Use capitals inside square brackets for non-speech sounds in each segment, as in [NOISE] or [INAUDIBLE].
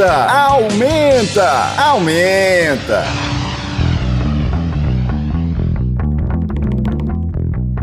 Aumenta, aumenta, aumenta.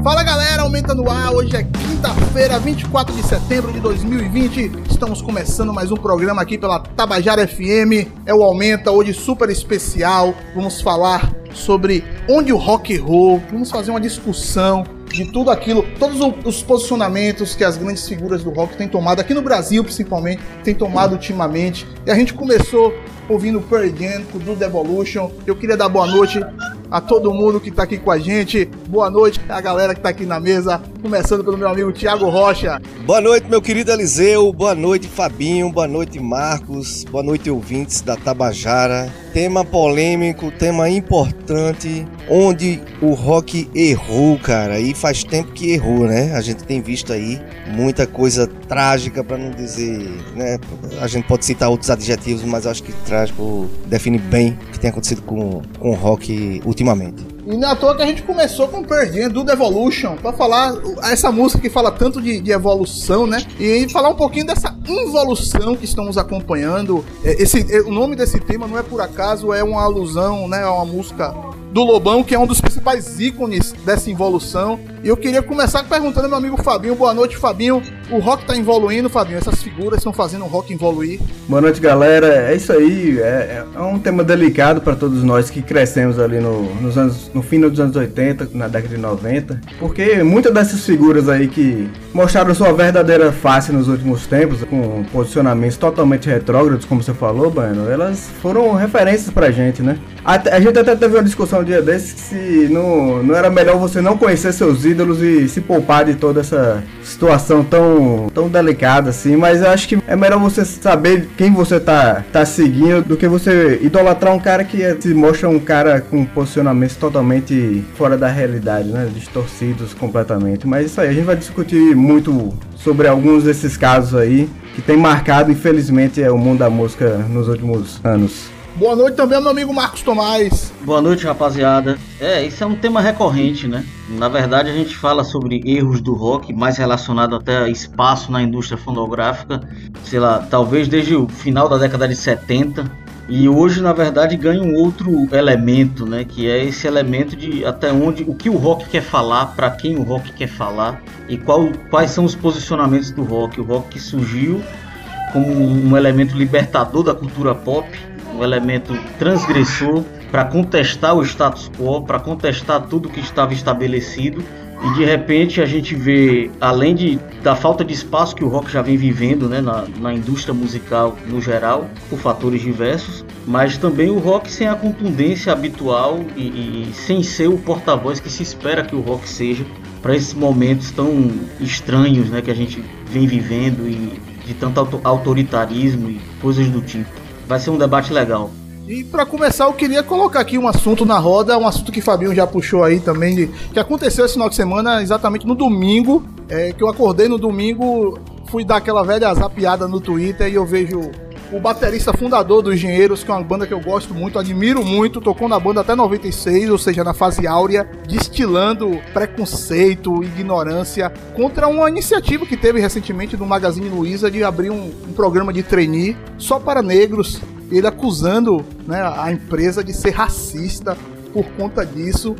Fala galera, aumenta no ar. Hoje é quinta-feira, 24 de setembro de 2020. Estamos começando mais um programa aqui pela Tabajara FM. É o Aumenta, hoje super especial. Vamos falar sobre onde o rock errou. Vamos fazer uma discussão de tudo aquilo, todos os posicionamentos que as grandes figuras do rock têm tomado aqui no Brasil, principalmente, têm tomado ultimamente. E a gente começou ouvindo Pearl Jam com Do Devolution. Eu queria dar boa noite a todo mundo que tá aqui com a gente. Boa noite a galera que tá aqui na mesa, começando pelo meu amigo Thiago Rocha. Boa noite, meu querido Eliseu. Boa noite, Fabinho. Boa noite, Marcos. Boa noite, ouvintes da Tabajara. Tema polêmico, tema importante, onde o rock errou, cara, e faz tempo que errou, né? A gente tem visto aí muita coisa trágica, para não dizer, né? A gente pode citar outros adjetivos, mas acho que trágico define bem o que tem acontecido com, com o rock ultimamente. E não é toa que a gente começou com Jam, do Devolution, pra falar essa música que fala tanto de, de, evolução, né? E falar um pouquinho dessa involução que estamos acompanhando. É, esse, é, o nome desse tema não é por acaso, é uma alusão, né? É uma música do Lobão, que é um dos principais ícones dessa involução. E eu queria começar perguntando ao meu amigo Fabinho. Boa noite, Fabinho. O rock tá evoluindo, Fabinho? Essas figuras estão fazendo o rock evoluir? Boa noite, galera. É isso aí. É, é um tema delicado para todos nós que crescemos ali no, nos anos, no fim dos anos 80, na década de 90. Porque muitas dessas figuras aí que mostraram sua verdadeira face nos últimos tempos, com posicionamentos totalmente retrógrados, como você falou, Bueno, elas foram referências pra gente, né? A, a gente até teve uma discussão dia desses se não, não era melhor você não conhecer seus ídolos e se poupar de toda essa situação tão, tão delicada assim, mas eu acho que é melhor você saber quem você tá, tá seguindo do que você idolatrar um cara que se mostra um cara com posicionamentos totalmente fora da realidade, né? Distorcidos completamente. Mas isso aí, a gente vai discutir muito sobre alguns desses casos aí que tem marcado, infelizmente, é, o mundo da música nos últimos anos. Boa noite também, meu amigo Marcos Tomás. Boa noite, rapaziada. É, isso é um tema recorrente, né? Na verdade, a gente fala sobre erros do rock, mais relacionado até a espaço na indústria fonográfica, sei lá, talvez desde o final da década de 70. E hoje, na verdade, ganha um outro elemento, né? Que é esse elemento de até onde, o que o rock quer falar, para quem o rock quer falar e qual, quais são os posicionamentos do rock. O rock que surgiu como um elemento libertador da cultura pop um elemento transgressor para contestar o status quo, para contestar tudo que estava estabelecido. E de repente a gente vê, além de, da falta de espaço que o rock já vem vivendo né, na, na indústria musical no geral, por fatores diversos, mas também o rock sem a contundência habitual e, e sem ser o porta-voz que se espera que o rock seja para esses momentos tão estranhos né, que a gente vem vivendo e de tanto autoritarismo e coisas do tipo. Vai ser um debate legal. E para começar, eu queria colocar aqui um assunto na roda, um assunto que Fabinho já puxou aí também, de, que aconteceu esse final de semana, exatamente no domingo, é, que eu acordei no domingo, fui dar aquela velha zapiada no Twitter e eu vejo o baterista fundador dos Engenheiros, que é uma banda que eu gosto muito, admiro muito, tocou na banda até 96, ou seja, na fase áurea, destilando preconceito, ignorância contra uma iniciativa que teve recentemente do Magazine Luiza de abrir um, um programa de trainee só para negros, ele acusando né, a empresa de ser racista por conta disso.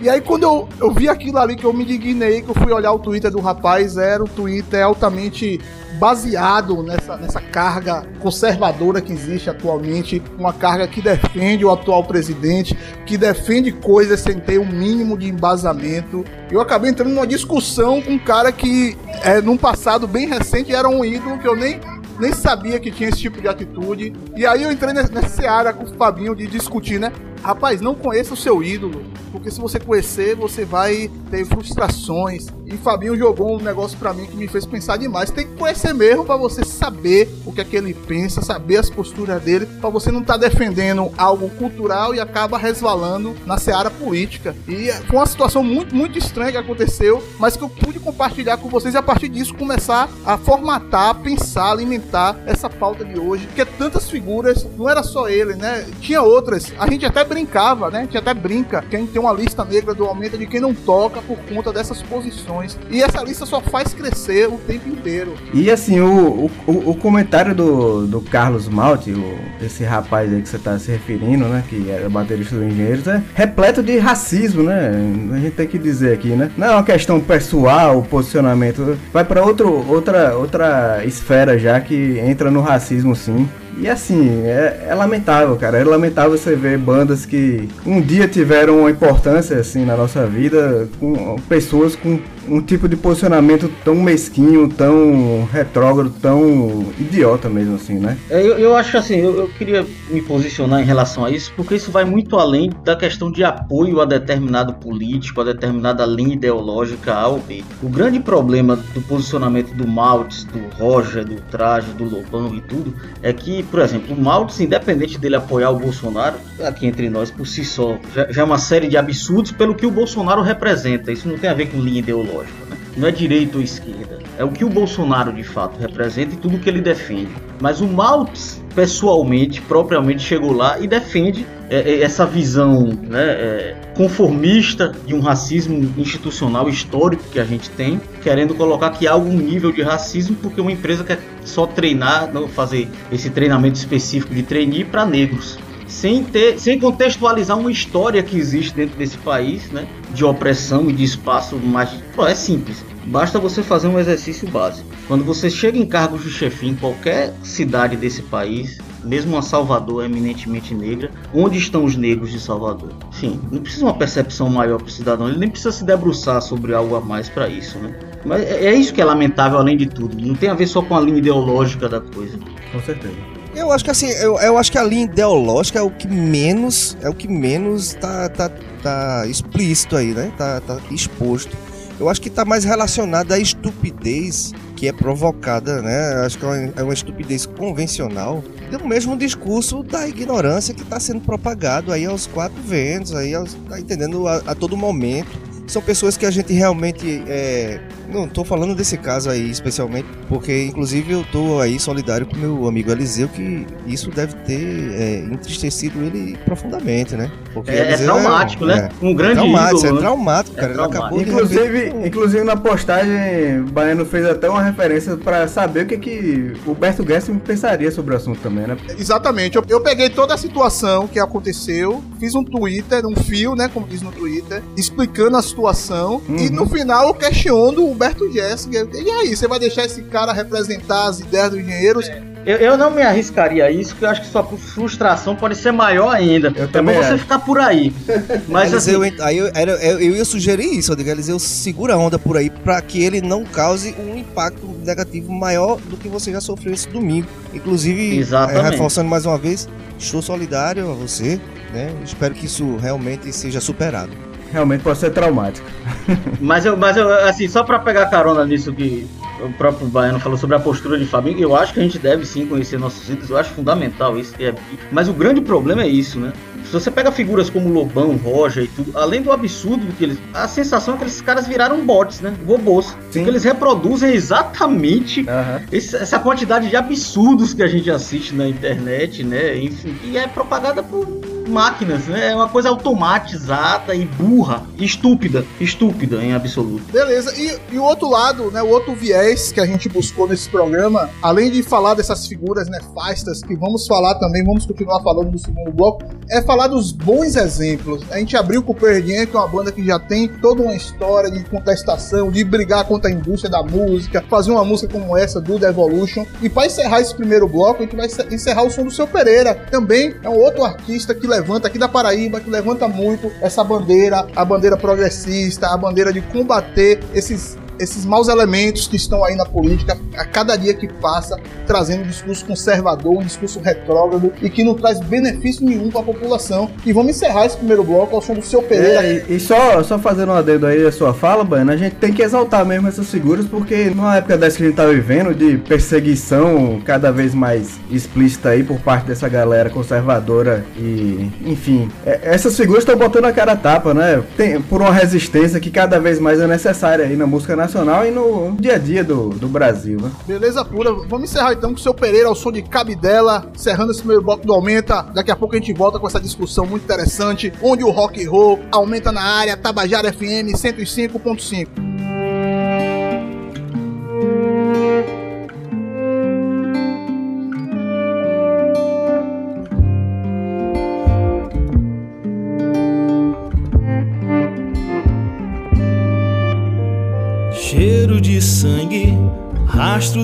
E aí quando eu, eu vi aquilo ali que eu me indignei, que eu fui olhar o Twitter do rapaz, era um Twitter altamente baseado nessa, nessa carga conservadora que existe atualmente, uma carga que defende o atual presidente, que defende coisas sem ter o um mínimo de embasamento. Eu acabei entrando numa discussão com um cara que, é, num passado bem recente, era um ídolo que eu nem nem sabia que tinha esse tipo de atitude. E aí eu entrei nessa seara com o Fabinho de discutir, né? Rapaz, não conheça o seu ídolo, porque se você conhecer, você vai ter frustrações. E Fabinho jogou um negócio para mim que me fez pensar demais. Tem que conhecer mesmo para você saber o que é que ele pensa, saber as posturas dele, para você não estar tá defendendo algo cultural e acaba resvalando na seara política. E foi uma situação muito, muito estranha que aconteceu, mas que eu pude compartilhar com vocês e a partir disso começar a formatar, pensar, alimentar essa pauta de hoje. Porque tantas figuras, não era só ele, né? Tinha outras. A gente até brincava, né? A gente até brinca que a gente tem uma lista negra do aumento de quem não toca por conta dessas posições. E essa lista só faz crescer o tempo inteiro. E assim, o, o, o comentário do, do Carlos Malte, o, esse rapaz aí que você tá se referindo, né? Que era baterista do Engenheiros, é repleto de racismo, né? A gente tem que dizer aqui, né? Não é uma questão pessoal, posicionamento. Vai para outra, outra esfera já que entra no racismo sim. E assim, é, é, lamentável, cara. É lamentável você ver bandas que um dia tiveram uma importância assim na nossa vida, com pessoas com um tipo de posicionamento tão mesquinho, tão retrógrado, tão idiota mesmo assim, né? É, eu, eu acho assim, eu, eu queria me posicionar em relação a isso, porque isso vai muito além da questão de apoio a determinado político, a determinada linha ideológica A ou B. O grande problema do posicionamento do Maltz, do Roger, do Traje, do Lobão e tudo, é que, por exemplo, o Maltz, independente dele apoiar o Bolsonaro, aqui entre nós por si só, já, já é uma série de absurdos pelo que o Bolsonaro representa. Isso não tem a ver com linha ideológica, né? Não é direita ou esquerda. É o que o Bolsonaro de fato representa e tudo que ele defende. Mas o Maltz, pessoalmente, propriamente, chegou lá e defende é, é, essa visão né, é, conformista de um racismo institucional histórico que a gente tem, querendo colocar que há algum nível de racismo porque uma empresa quer só treinar, não fazer esse treinamento específico de trainee para negros. Sem, ter, sem contextualizar uma história que existe dentro desse país, né, de opressão e de espaço mais. Pô, é simples. Basta você fazer um exercício básico. Quando você chega em cargos de chefia em qualquer cidade desse país, mesmo uma Salvador eminentemente negra, onde estão os negros de Salvador? Enfim, não precisa uma percepção maior para o cidadão, ele nem precisa se debruçar sobre algo a mais para isso, né? Mas é é isso que é lamentável além de tudo. Não tem a ver só com a linha ideológica da coisa. Com certeza. Eu acho que assim, eu, eu acho que a linha ideológica é o que menos, é o que menos tá, tá, tá explícito aí, né? Tá, tá exposto. Eu acho que tá mais relacionado à estupidez que é provocada, né? Acho que é uma, é uma estupidez convencional do mesmo discurso da ignorância que está sendo propagado aí aos quatro ventos, aí aos, tá entendendo a, a todo momento. São pessoas que a gente realmente é, não tô falando desse caso aí especialmente, porque inclusive eu tô aí solidário com meu amigo Eliseu que isso deve ter é, entristecido ele profundamente, né? Porque É, é Eliseu traumático, né? Um grande traumático, ídolo, é né? traumático, É cara. Ele traumático. acabou de Inclusive, rever- inclusive na postagem, o Baiano fez até uma referência pra saber o que, que o Berto Guests pensaria sobre o assunto também, né? Exatamente. Eu, eu peguei toda a situação que aconteceu, fiz um Twitter, um fio, né, como diz no Twitter, explicando a situação e no final eu questiono o Humberto Jessica. E aí, você vai deixar esse cara representar as ideias dos engenheiros? Eu, eu não me arriscaria a isso, porque eu acho que sua frustração pode ser maior ainda. Eu é também bom você acho. ficar por aí. [LAUGHS] Mas assim, aí eu, eu, eu ia sugerir isso, eu digo, Eliseu, segura a onda por aí pra que ele não cause um impacto negativo maior do que você já sofreu esse domingo. Inclusive, é, reforçando mais uma vez, estou solidário a você, né? Espero que isso realmente seja superado. Realmente pode ser traumático. [LAUGHS] mas eu, mas eu, assim, só pra pegar carona nisso que o próprio Baiano falou sobre a postura de Fabinho, eu acho que a gente deve sim conhecer nossos ídolos, eu acho fundamental isso. é- mas o grande problema é isso, né? Se você pega figuras como Lobão, Roger e tudo, além do absurdo que eles. A sensação é que esses caras viraram bots, né? Robôs. Sim. Porque eles reproduzem exatamente esse- essa quantidade de absurdos que a gente assiste na internet, né? Enfim, e é propagada por máquinas, né? É uma coisa automatizada e burra, estúpida, estúpida em absoluto. Beleza, e, e o outro lado, né, o outro viés que a gente buscou nesse programa, além de falar dessas figuras nefastas, que vamos falar também, vamos continuar falando no segundo bloco, é falar dos bons exemplos. A gente abriu com o Jam, que é uma banda que já tem toda uma história de contestação, de brigar contra a indústria da música, fazer uma música como essa, do The Evolution. E para encerrar esse primeiro bloco, a gente vai encerrar o som do Seu Pereira. Também é um outro artista que levanta aqui da Paraíba, que levanta muito essa bandeira, a bandeira progressista, a bandeira de combater esses esses maus elementos que estão aí na política a cada dia que passa, trazendo um discurso conservador, um discurso retrógrado e que não traz benefício nenhum para a população. E vamos encerrar esse primeiro bloco ao som do seu Pereira. É, e, só, só fazendo um adendo aí a sua fala, Baiano, a gente tem que exaltar mesmo essas figuras, porque numa época dessa que a gente tá vivendo, de perseguição cada vez mais explícita aí por parte dessa galera conservadora e, enfim, é- essas figuras estão botando a cara a tapa, né? Tem, por uma resistência que cada vez mais é necessária aí na música nacional e no dia a dia do, do Brasil, né? Beleza pura. Vamos encerrar então com o seu Pereira ao som de Cabidela, encerrando esse primeiro bloco do Aumenta. Daqui a pouco a gente volta com essa discussão muito interessante, onde o rock and roll aumenta na área, Tabajara FM 105.5.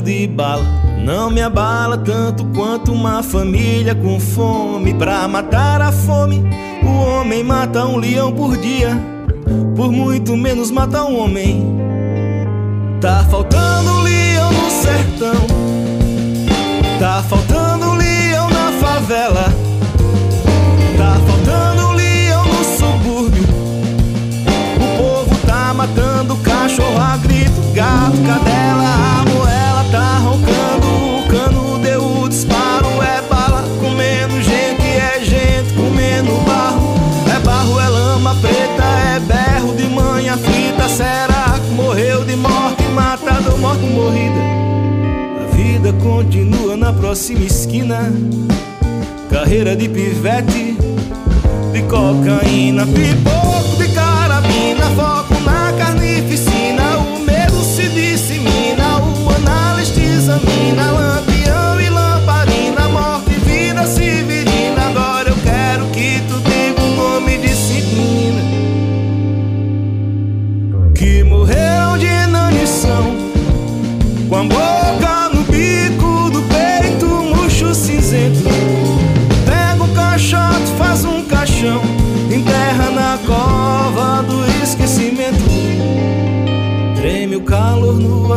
de bala não me abala tanto quanto uma família com fome. Pra matar a fome, o homem mata um leão por dia, por muito menos mata um homem. Tá faltando um leão no sertão, tá faltando um leão na favela. continua na próxima esquina. Carreira de pivete, de cocaína, pipoco, de carabina, foco na carnificina. O medo se dissemina, o análise examina,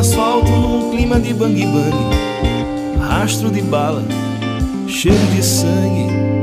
asfalto num clima de bang-bang, rastro de bala, cheiro de sangue.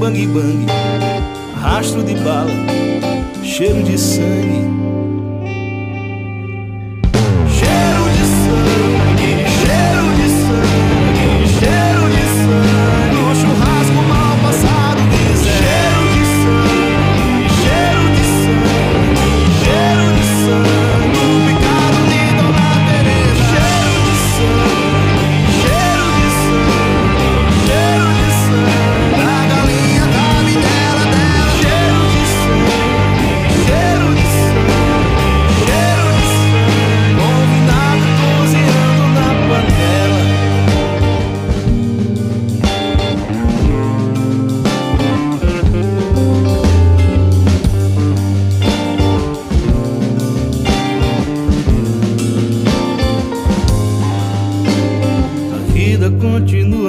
bang bang, rastro de bala, cheiro de sangue.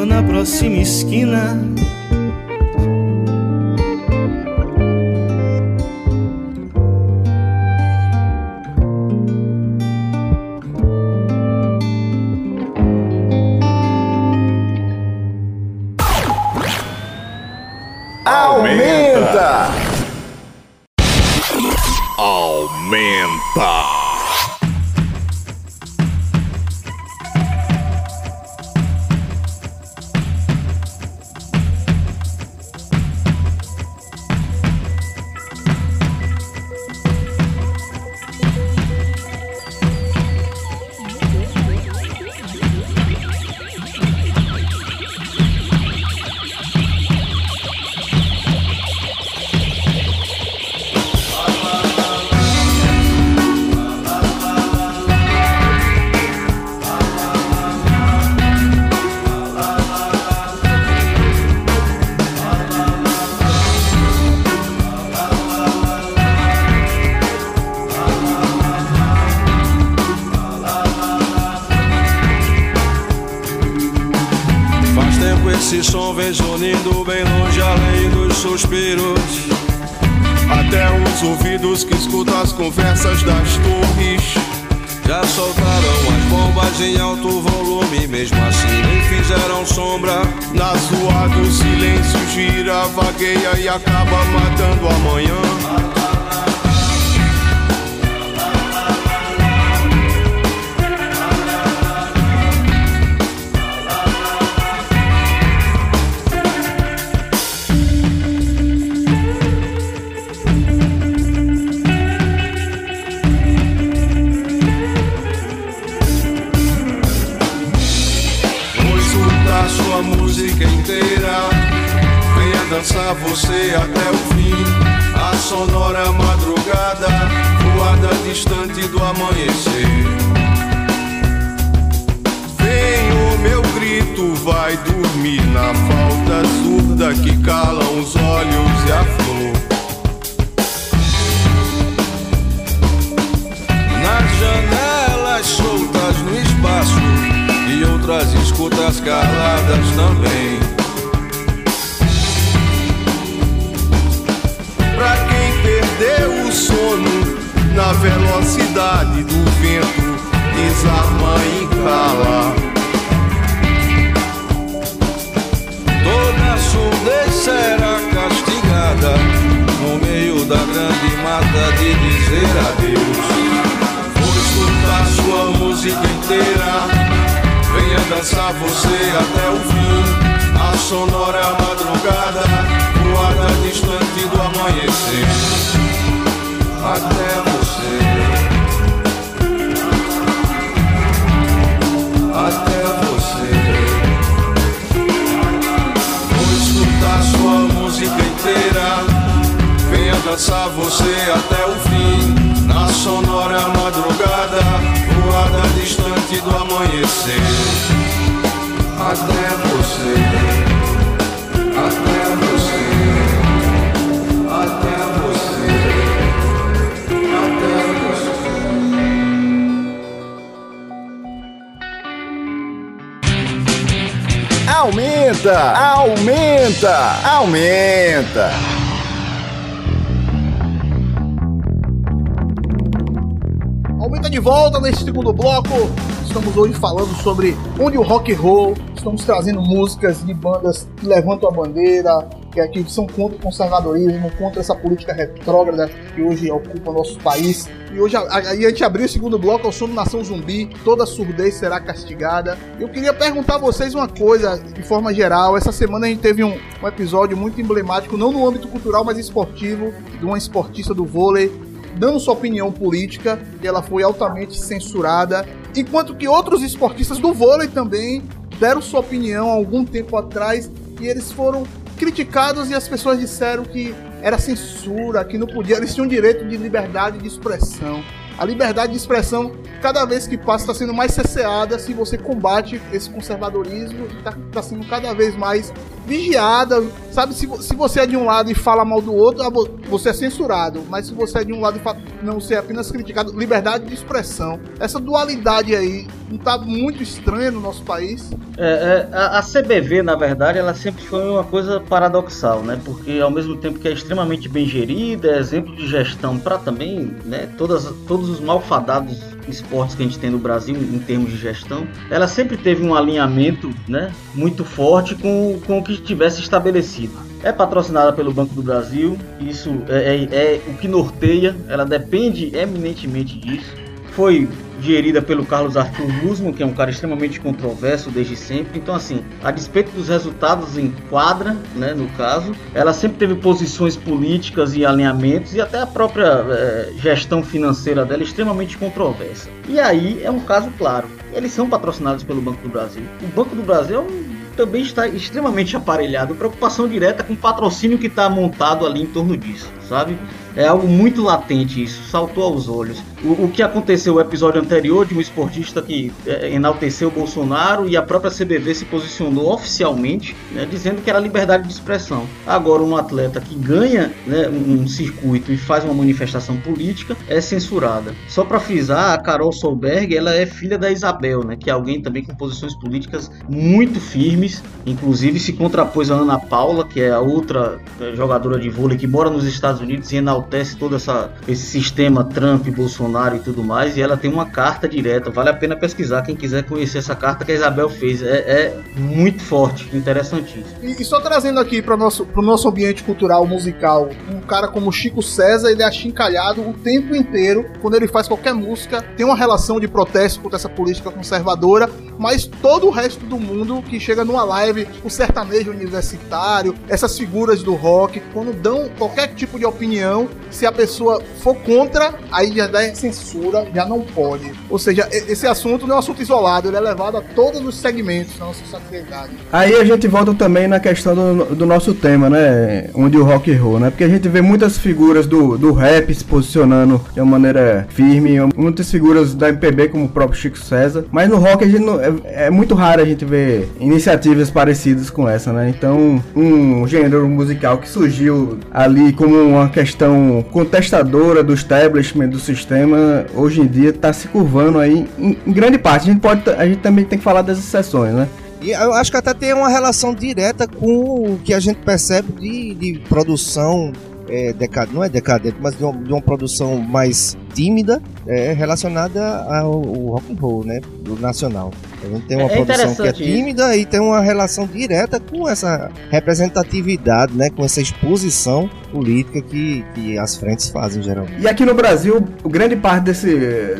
na próxima esquina. Zunindo bem longe além dos suspiros. Até os ouvidos que escutam as conversas das torres. Já soltaram as bombas em alto volume, mesmo assim nem fizeram sombra. Na zoa do silêncio gira, vagueia e acaba matando amanhã. Dançar você até o fim. A sonora madrugada, voada distante do amanhecer. Vem o meu grito, vai dormir na falta surda que cala os olhos e a flor. Nas janelas soltas no espaço e outras escutas caladas também. O sono na velocidade do vento, desarma e cala. Toda surdez será castigada no meio da grande mata de dizer adeus. Vou escutar sua música inteira. Venha dançar você até o fim. A sonora madrugada, voada distante do amanhecer. Dançar você até o fim. Na sonora madrugada, voada distante do amanhecer. Até você. Aumenta, aumenta, aumenta. Aumenta de volta nesse segundo bloco. Estamos hoje falando sobre onde o rock and roll. Estamos trazendo músicas de bandas que levantam a bandeira, que aqui são contra o conservadorismo, contra essa política retrógrada que hoje ocupa nosso país. E hoje a, a, a gente abriu o segundo bloco ao som Nação Zumbi, toda surdez será castigada. Eu queria perguntar a vocês uma coisa, de forma geral. Essa semana a gente teve um, um episódio muito emblemático, não no âmbito cultural, mas esportivo, de uma esportista do vôlei dando sua opinião política, e ela foi altamente censurada, enquanto que outros esportistas do vôlei também deram sua opinião algum tempo atrás e eles foram criticados e as pessoas disseram que era censura, que não podia, eles tinham direito de liberdade de expressão. A liberdade de expressão, cada vez que passa, está sendo mais cesseada se você combate esse conservadorismo, está tá sendo cada vez mais vigiada. Sabe, se, se você é de um lado e fala mal do outro, vo- você é censurado. Mas se você é de um lado e fala, não, você é apenas criticado, liberdade de expressão. Essa dualidade aí não está muito estranha no nosso país? É, é, a, a CBV, na verdade, ela sempre foi uma coisa paradoxal, né? Porque ao mesmo tempo que é extremamente bem gerida, é exemplo de gestão para também, né? Todas, todos os malfadados esportes que a gente tem no Brasil em termos de gestão, ela sempre teve um alinhamento, né? Muito forte com, com o que tivesse estabelecido. É patrocinada pelo Banco do Brasil, isso é, é- é o que norteia, ela depende eminentemente disso. Foi gerida pelo Carlos Arthur Guzman, que é um cara extremamente controverso desde sempre. Então, assim, a despeito dos resultados em quadra, né, no caso, ela sempre teve posições políticas e alinhamentos e até a própria eh, gestão financeira dela é extremamente controversa. E aí é um caso claro. Eles são patrocinados pelo Banco do Brasil. O Banco do Brasil é também está extremamente aparelhado, preocupação direta com o patrocínio que está montado ali em torno disso, sabe? É algo muito latente isso, saltou aos olhos. O, o que aconteceu no episódio anterior de um esportista que é, enalteceu Bolsonaro e a própria CBV se posicionou oficialmente, né, dizendo que era liberdade de expressão. Agora, um atleta que ganha né, um circuito e faz uma manifestação política é censurada. Só para frisar, a Carol Solberg, ela é filha da Isabel, né, que é alguém também com posições políticas muito firmes, inclusive se contrapôs a Ana Paula, que é a outra é, jogadora de vôlei que mora nos Estados Unidos e enaltece todo essa, esse sistema Trump, Bolsonaro e tudo mais, e ela tem uma carta direta, vale a pena pesquisar quem quiser conhecer essa carta que a Isabel fez, é, é muito forte, interessantíssimo. E, e só trazendo aqui para nosso pro nosso ambiente cultural musical, um cara como Chico César, ele é achincalhado o tempo inteiro quando ele faz qualquer música, tem uma relação de protesto contra essa política conservadora, mas todo o resto do mundo que chega numa live, o sertanejo universitário, essas figuras do rock, quando dão qualquer tipo de opinião, se a pessoa for contra, aí já dá censura, já não pode. Ou seja, esse assunto não é um assunto isolado, ele é levado a todos os segmentos da nossa sociedade. Aí a gente volta também na questão do, do nosso tema, né? Onde o rock errou, né? Porque a gente vê muitas figuras do, do rap se posicionando de uma maneira firme, muitas figuras da MPB, como o próprio Chico César. Mas no rock a gente não, é, é muito raro a gente ver iniciativas parecidas com essa, né? Então, um gênero musical que surgiu ali como uma questão contestadora do establishment do sistema, hoje em dia está se curvando aí em, em grande parte. A gente, pode, a gente também tem que falar das exceções, né? E eu acho que até tem uma relação direta com o que a gente percebe de, de produção é, decad... não é decadente, mas de uma, de uma produção mais tímida é, relacionada ao, ao rock and roll, né? Do nacional. A gente tem uma É produção que é tímida e tem uma relação direta com essa representatividade, né? Com essa exposição política que, que as frentes fazem geralmente. E aqui no Brasil, o grande parte desse,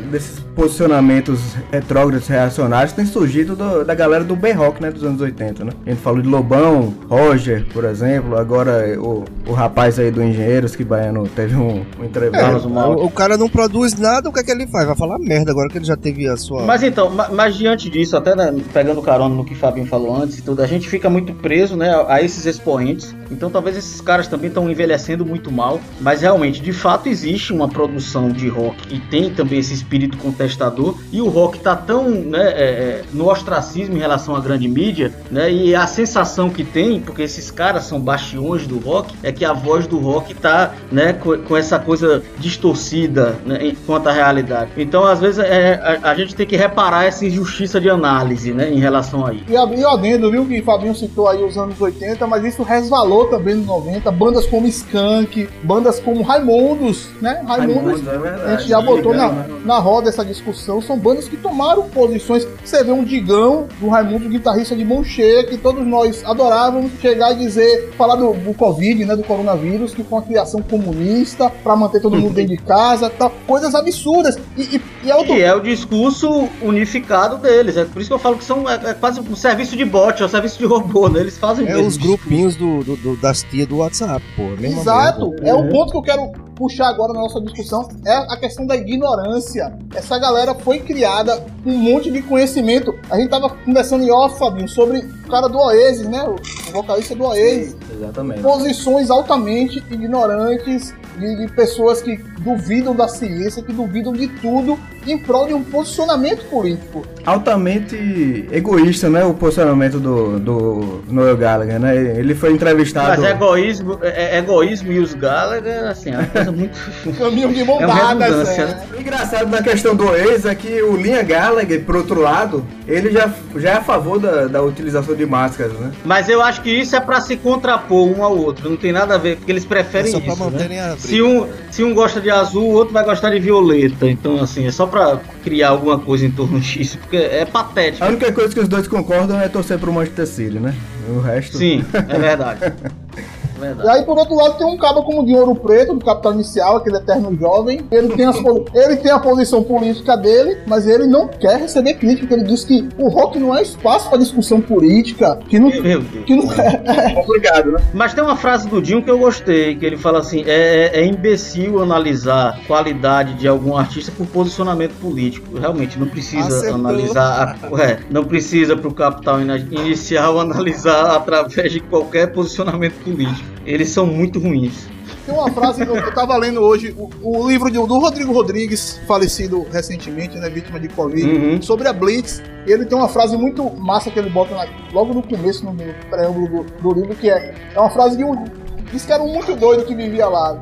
desses posicionamentos retrógrados reacionários tem surgido do- da galera do B-Rock, né, dos anos 80, né? A gente falou de Lobão, Roger, por exemplo, agora o, o rapaz aí do Engenheiros, que Baiano teve um, um entrevista. Mauro. O, o cara não produz nada, o que é que ele faz? Vai falar merda agora que ele já teve a sua. Mas então, ma- mas diante disso, até né, pegando carona no que o Fabinho falou antes e tudo, a gente fica muito preso né, a esses expoentes. Então talvez esses caras também estão envelhecendo muito mal. Mas realmente, de fato, existe uma produção de rock e tem também esse espírito contestador. E o rock tá tão né, é, é, no ostracismo em relação à grande mídia, né? E a sensação que tem, porque esses caras são bastiões do rock, é que a voz do rock tá né, com, com essa coisa distorcida né, quanto à realidade. Então, às vezes, é, a, a gente tem que reparar essa injustiça de análise né, em relação a isso. E abri o adendo, viu, que Fabinho citou aí os anos 80, mas isso resvalou também nos 90. Bandas como Skank, bandas como Raimundos, né? Raimundos, é verdade. a gente já botou na, Legal, né? na roda essa discussão. São bandas que tomaram posições. Você vê um Digão, do Raimundo, guitarrista de mão cheia, que todos nós adorávamos, chegar e dizer, falar do, do Covid, né? Do coronavírus, que foi uma criação comunista para manter todo mundo dentro de [LAUGHS] casa, tal, coisas absurdas. E, e, e é outro E é o discurso unificado deles. É por isso que eu falo que são é, é quase um serviço de bot, é um serviço de robô, né? Eles fazem É mesmo os grupinhos do, do- do- das tias do WhatsApp, pô. Exato. É o ponto que eu quero puxar agora na nossa discussão. É a questão da ignorância. Essa galera foi criada com um monte de conhecimento. A gente tava conversando em off, Fabinho, sobre cara do Oasis, né? O vocalista do Oasis. Exatamente. Posições altamente ignorantes de, de pessoas que duvidam da ciência, que duvidam de tudo em prol de um posicionamento político. Altamente egoísta, né? O posicionamento do, do Noel Gallagher, né? Ele foi entrevistado. Mas egoísmo, é, é egoísmo e os Gallagher, assim, é uma coisa muito. Caminho de mão É é. né? O engraçado da questão do ex é que o Liam Gallagher, por outro lado, ele já, já é a favor da, da utilização de máscaras, né? Mas eu acho que isso é pra se contrapor um ao outro. Não tem nada a ver, porque eles preferem É só pra isso. manterem né? a briga. Se um, se um gosta de azul, o outro vai gostar de violeta. Então, assim, é só pra criar alguma coisa em torno disso, porque é patético. A única coisa que os dois concordam é torcer pro Manchester City, né? O resto. Sim, é verdade. [LAUGHS] É E verdade. aí, por outro lado, tem um cabo como o de Ouro Preto, do Capital Inicial, aquele eterno jovem. Ele tem, as [LAUGHS] ele tem a posição política dele, mas ele não quer receber crítica. Ele diz que o rock não é espaço para discussão política, que não, Meu Deus. que não é. [LAUGHS] Complicado, né? Mas tem uma frase do Dinho que eu gostei, que ele fala assim: é, é imbecil analisar qualidade de algum artista por posicionamento político. Realmente, não precisa Acertou. analisar. a- é, não precisa para o capital inicial analisar através de qualquer posicionamento político. Eles são muito ruins. Tem uma frase que eu, eu tava lendo hoje, o, o livro de- do Rodrigo Rodrigues, falecido recentemente, né, vítima de Covid, Uhum. sobre a Blitz. Ele tem uma frase muito massa que ele bota na- logo no começo, no, preâmbulo do, do livro, que é, é uma frase de um. Diz que era um muito doido que vivia lá,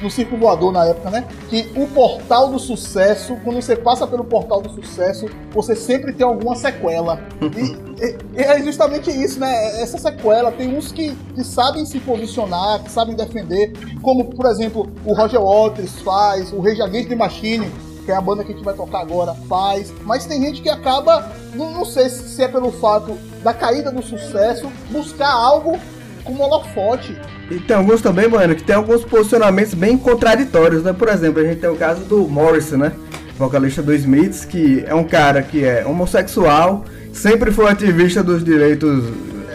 no, circo voador na época, né? Que o portal do sucesso, quando você passa pelo portal do sucesso, você sempre tem alguma sequela. E é justamente isso, né? Essa sequela. Tem uns que, que sabem se posicionar, que sabem defender, como, por exemplo, o Roger Waters faz, o Rage the Machine, que é a banda que a gente vai tocar agora, faz. Mas tem gente que acaba, não, não sei se é pelo fato da caída do sucesso, buscar algo como holofote. E tem alguns também, mano, que tem alguns posicionamentos bem contraditórios, né? Por exemplo, a gente tem o caso do Morrison, né? Vocalista do Smiths, que é um cara que é homossexual, sempre foi ativista dos direitos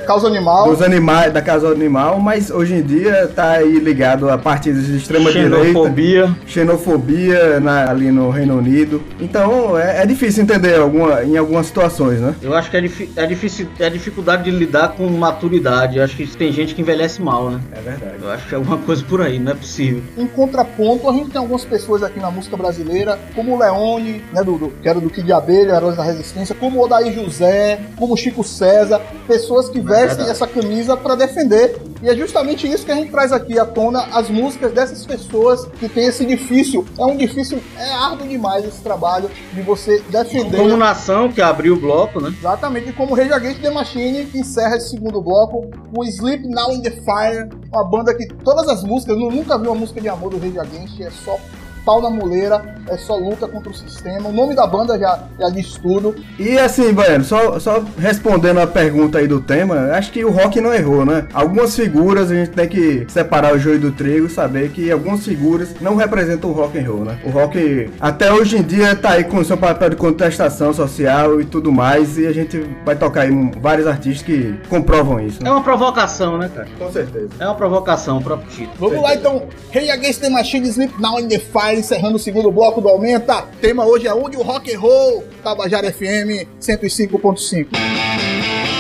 Causa animal. dos animais, da causa animal, mas hoje em dia tá aí ligado a partidos de extrema direita. Xenofobia. Xenofobia na- ali no Reino Unido. Então é, é difícil entender alguma, em algumas situações, né? Eu acho que é, difi- é difícil, é a dificuldade de lidar com maturidade. Eu acho que tem gente que envelhece mal, né? É verdade. Eu acho que é alguma coisa por aí, não é possível. Em contraponto, a gente tem algumas pessoas aqui na música brasileira, como o Leone, né, do, do- que era do Kid de Abelha, Heróis da Resistência, como o Odair José, como o Chico César, pessoas que vestem essa camisa para defender. E é justamente isso que a gente traz aqui à tona, as músicas dessas pessoas que tem esse difícil. É um difícil, é árduo demais esse trabalho de você defender. Como nação que abriu o bloco, né? Exatamente, e como Rage Against the Machine, que encerra esse segundo bloco, o Sleep Now in the Fire, uma banda que todas as músicas, eu nunca vi uma música de amor do Rage Against, é só pau na muleira, é só luta contra o sistema. O nome da banda já, já diz tudo. E assim, Baiano, só, só respondendo a pergunta aí do tema, acho que o rock não errou, né? Algumas figuras a gente tem que separar o joio do trigo e saber que algumas figuras não representam o rock and roll, né? O rock até hoje em dia tá aí com seu papel de contestação social e tudo mais, e a gente vai tocar aí vários artistas que comprovam isso. É Né? uma provocação, né, cara? Com certeza. É uma provocação, o próprio título. Vamos lá então, Rage Against the Machine, Sleep Now in the Fire, encerrando o segundo bloco do Aumenta. Tema hoje é onde o rock and roll, Tabajara FM 105.5.